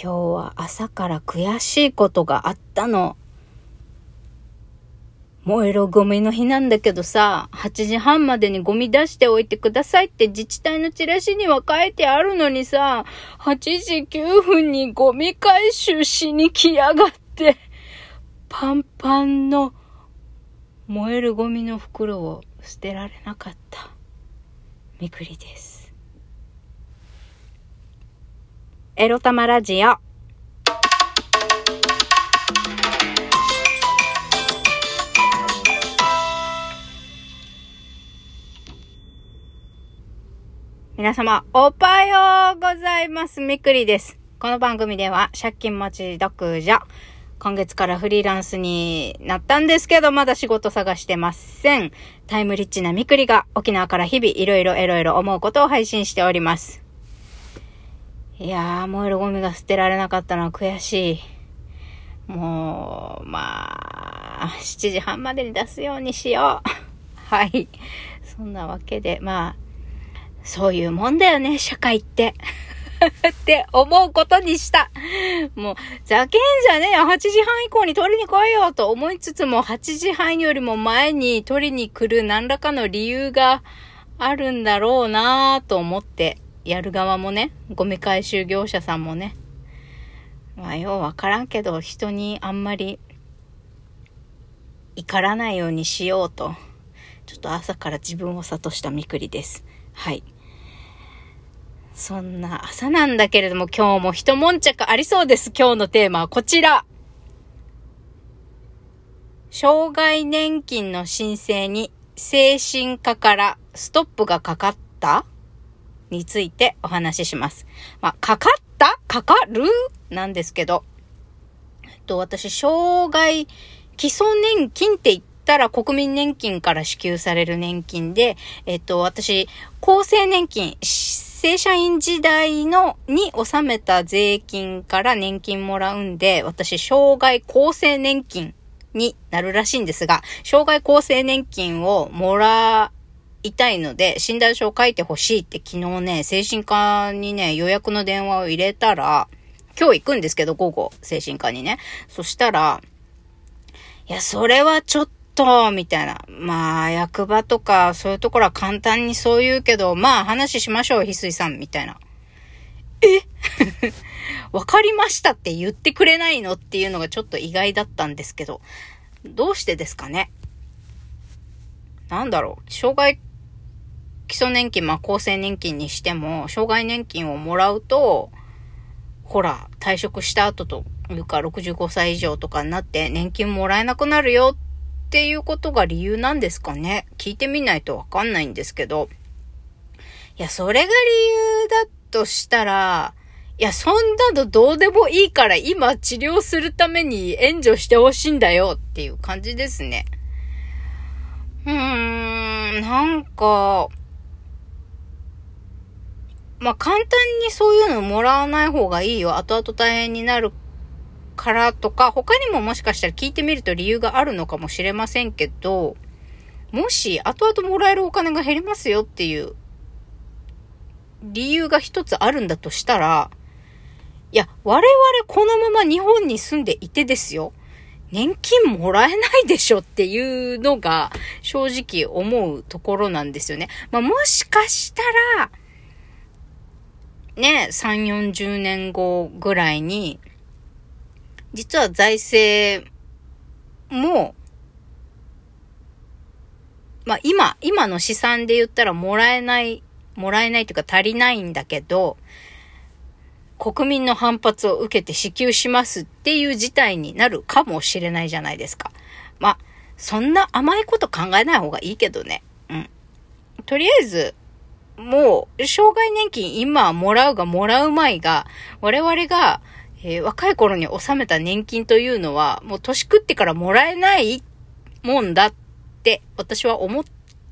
今日は朝から悔しいことがあったの。燃えろゴミの日なんだけどさ、8時半までにゴミ出しておいてくださいって自治体のチラシには書いてあるのにさ、8時9分にゴミ回収しに来やがって、パンパンの燃えるゴミの袋を捨てられなかった。みくりです。エロ玉ラジオ。皆様、おはようございます。みくりです。この番組では、借金持ち独女。今月からフリーランスになったんですけど、まだ仕事探してません。タイムリッチなみくりが沖縄から日々いろいろいろいろ思うことを配信しております。いやー、燃えるゴミが捨てられなかったのは悔しい。もう、まあ、7時半までに出すようにしよう。はい。そんなわけで、まあ、そういうもんだよね、社会って。って思うことにした。もう、ざけんじゃねえよ。8時半以降に取りに来いよと思いつつも、8時半よりも前に取りに来る何らかの理由があるんだろうなぁと思って、やる側もね、ゴミ回収業者さんもね。まあ、ようわからんけど、人にあんまり怒らないようにしようと、ちょっと朝から自分を諭したみくりです。はい。そんな朝なんだけれども今日も一悶着ありそうです。今日のテーマはこちら。障害年金の申請に精神科からストップがかかったについてお話しします。まあ、かかった？かかる？なんですけど、えっと、私、障害基礎年金って言ったら国民年金から支給される年金で、えっと、私、厚生年金、正社員時代の、に納めた税金から年金もらうんで、私、障害厚生年金になるらしいんですが、障害厚生年金をもらいたいので、診断書を書いてほしいって昨日ね、精神科にね、予約の電話を入れたら、今日行くんですけど、午後、精神科にね。そしたら、いや、それはちょっと、みたいな。まあ、役場とか、そういうところは簡単にそう言うけど、まあ、話しましょう、翡翠さん、みたいな。え？わかりましたって言ってくれないのっていうのがちょっと意外だったんですけど、どうしてですかね？なんだろう、障害基礎年金、まあ、厚生年金にしても、障害年金をもらうと、ほら、退職した後というか、65歳以上とかになって年金もらえなくなるよっていうことが理由なんですかね聞いてみないとわかんないんですけど。いや、それが理由だとしたら、いや、そんなのどうでもいいから今治療するために援助してほしいんだよっていう感じですね。うーん、なんか、まあ、簡単にそういうのもらわない方がいいよ。後々大変になるからとか、他にももしかしたら聞いてみると理由があるのかもしれませんけど、もし後々もらえるお金が減りますよっていう理由が一つあるんだとしたら、いや、我々このまま日本に住んでいてですよ。年金もらえないでしょっていうのが正直思うところなんですよね。まあ、もしかしたら、ね、3、40年後ぐらいに、実は財政も、まあ今、今の試算で言ったらもらえない、もらえないというか足りないんだけど、国民の反発を受けて支給しますっていう事態になるかもしれないじゃないですか。まあ、そんな甘いこと考えない方がいいけどね。うん。とりあえず、もう、障害年金今はもらうがもらうまいが、我々がえー、若い頃に納めた年金というのは、もう年食ってからもらえないもんだって私は思っ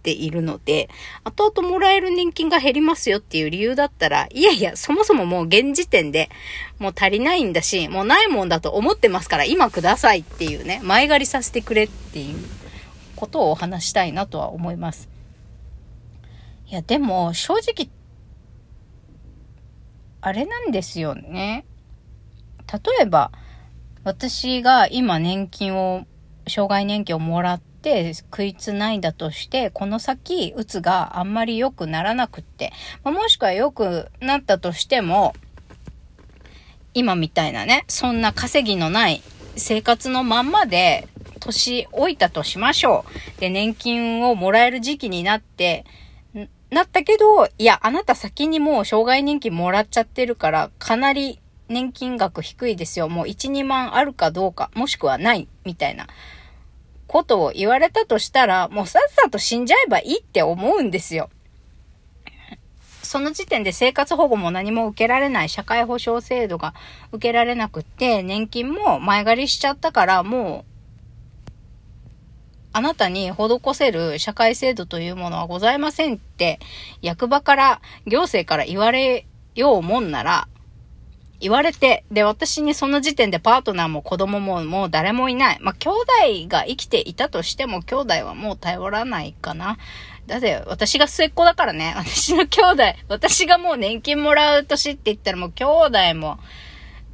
ているので、後々もらえる年金が減りますよっていう理由だったら、いやいや、そもそももう現時点でもう足りないんだし、もうないもんだと思ってますから今くださいっていうね、前借りさせてくれっていうことをお話したいなとは思います。いや、でも正直、あれなんですよね。例えば、私が今年金を、障害年金をもらって食いつないだとして、この先、うつがあんまり良くならなくって、ま、もしくは良くなったとしても、今みたいなね、そんな稼ぎのない生活のまんまで、年老いたとしましょう。で、年金をもらえる時期になって、なったけど、いや、あなた先にもう障害年金もらっちゃってるから、かなり年金額低いですよ。もう1、2万あるかどうか、もしくはない、みたいなことを言われたとしたら、もうさっさと死んじゃえばいいって思うんですよ。その時点で生活保護も何も受けられない社会保障制度が受けられなくって、年金も前借りしちゃったから、もうあなたに施せる社会制度というものはございませんって、役場から、行政から言われようもんなら、言われて、で、私にその時点でパートナーも子供ももう誰もいない。まあ、兄弟が生きていたとしても、兄弟はもう頼らないかな。だって、私が末っ子だからね。私の兄弟、私がもう年金もらう年って言ったらもう兄弟も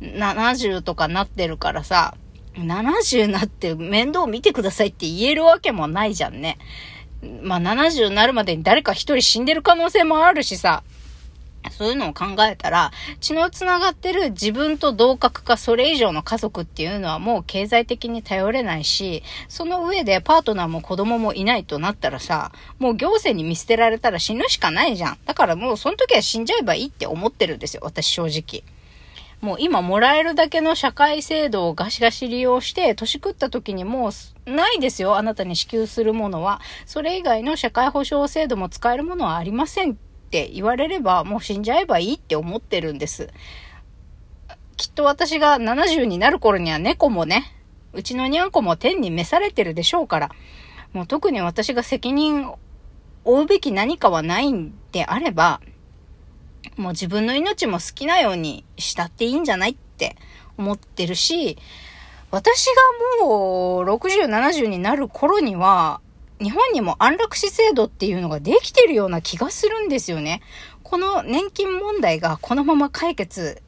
70とかなってるからさ、70になって面倒見てくださいって言えるわけもないじゃんね。まあ70になるまでに誰か一人死んでる可能性もあるしさ。そういうのを考えたら、血の繋がってる自分と同格かそれ以上の家族っていうのはもう経済的に頼れないし、その上でパートナーも子供もいないとなったらさ、もう行政に見捨てられたら死ぬしかないじゃん。だからもうその時は死んじゃえばいいって思ってるんですよ、私正直。もう今もらえるだけの社会制度をガシガシ利用して、年食った時にもうないですよ。あなたに支給するものは。それ以外の社会保障制度も使えるものはありませんって言われれば、もう死んじゃえばいいって思ってるんです。きっと私が70になる頃には猫もね、うちのにゃんこも天に召されてるでしょうから、もう特に私が責任を負うべき何かはないんであれば、もう自分の命も好きなようにしたっていいんじゃないって思ってるし、私がもう60、70になる頃には、日本にも安楽死制度っていうのができてるような気がするんですよね。この年金問題がこのまま解決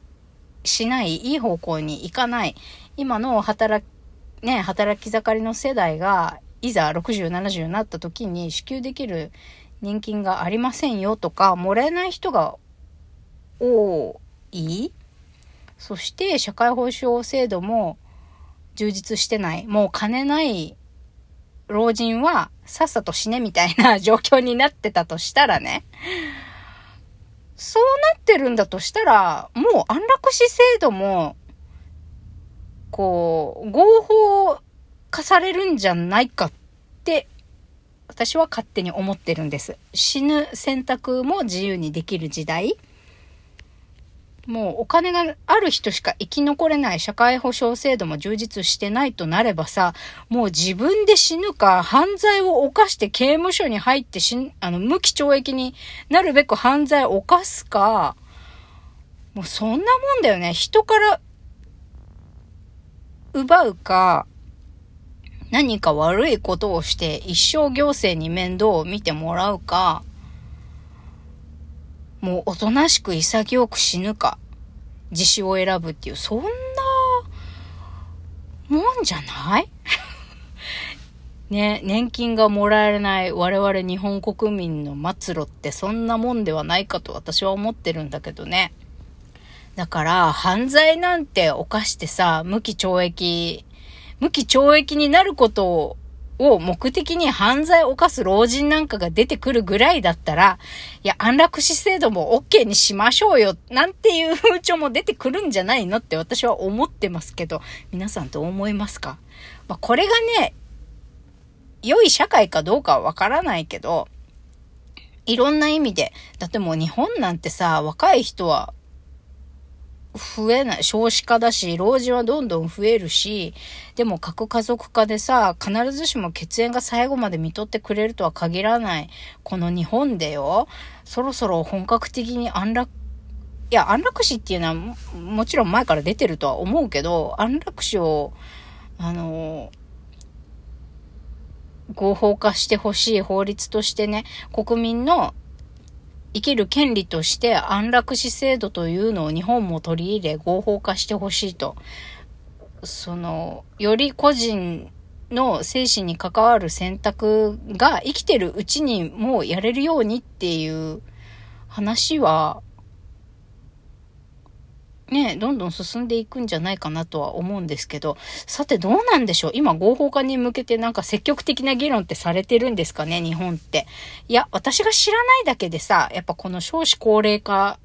しない、いい方向に行かない、今の働き、ね、働き盛りの世代が、いざ60、70になった時に支給できる年金がありませんよとか、もらえない人が多い？そして社会保障制度も充実してない。もう金ない老人はさっさと死ねみたいな 状況になってたとしたらね。そうなってるんだとしたら、もう安楽死制度も、こう、合法化されるんじゃないかって、私は勝手に思ってるんです。死ぬ選択も自由にできる時代。もうお金がある人しか生き残れない社会保障制度も充実してないとなればさ、もう自分で死ぬか、犯罪を犯して刑務所に入って死あの、無期懲役になるべく犯罪を犯すか、もうそんなもんだよね。人から奪うか、何か悪いことをして一生行政に面倒を見てもらうか、もうおとなしく潔く死ぬか、自死を選ぶっていう、そんなもんじゃない？ね、年金がもらえない。我々日本国民の末路って。そんなもんではないかと私は思ってるんだけどね。だから、犯罪なんて犯してさ、無期懲役、無期懲役になることをを目的に犯罪を犯す老人なんかが出てくるぐらいだったら、いや、安楽死制度も OK にしましょうよ、なんていう風潮も出てくるんじゃないのって私は思ってますけど、皆さんどう思いますか？まあ、これがね、良い社会かどうかはわからないけど、いろんな意味で、だってもう日本なんてさ、若い人は増えない。少子化だし、老人はどんどん増えるし、でも核家族化でさ、必ずしも血縁が最後まで見とってくれるとは限らない。この日本でよ、そろそろ本格的に安楽、いや、安楽死っていうのはももちろん前から出てるとは思うけど、安楽死を、あの、合法化してほしい法律としてね、国民の生きる権利として安楽死制度というのを日本も取り入れ合法化してほしいと。その、より個人の精神に関わる選択が生きてるうちにもうやれるようにっていう話は、ね、どんどん進んでいくんじゃないかなとは思うんですけど、さてどうなんでしょう？今合法化に向けてなんか積極的な議論ってされてるんですかね？日本って。いや、私が知らないだけでさ、やっぱこの少子高齢化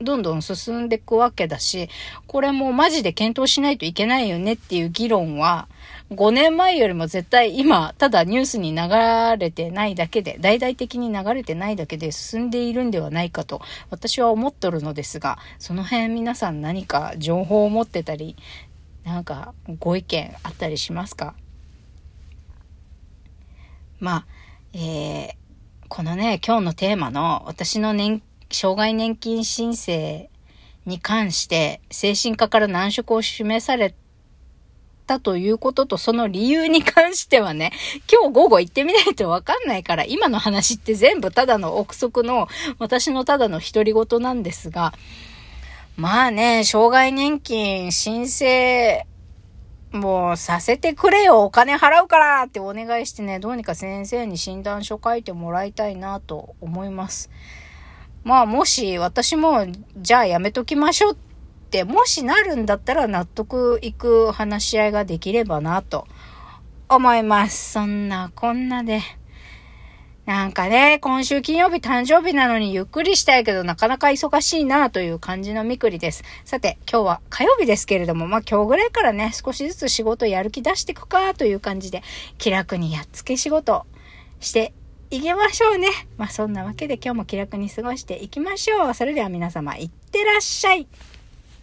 どんどん進んでいくわけだし、これもマジで検討しないといけないよねっていう議論は、5年前よりも絶対今、ただニュースに流れてないだけで、大々的に流れてないだけで進んでいるんではないかと、私は思っとるのですが、その辺皆さん何か情報を持ってたり、なんかご意見あったりしますか？まあ、えー、このね、今日のテーマの私の年障害年金申請に関して精神科から難色を示されたということとその理由に関してはね、今日午後行ってみないとわかんないから、今の話って全部ただの憶測の私のただの独り言なんですが、まあね、障害年金申請もうさせてくれよ、お金払うからってお願いしてね、どうにか先生に診断書書いてもらいたいなと思います。まあもし私もじゃあやめときましょうってもしなるんだったら納得いく話し合いができればなと思います。そんなこんなで。なんかね、今週金曜日誕生日なのにゆっくりしたいけどなかなか忙しいなという感じのみくりです。さて、今日は火曜日ですけれども、まあ今日ぐらいからね、少しずつ仕事やる気出していくかという感じで、気楽にやっつけ仕事して行きましょうね。まあそんなわけで今日も気楽に過ごしていきましょう。それでは皆様、いってらっしゃい。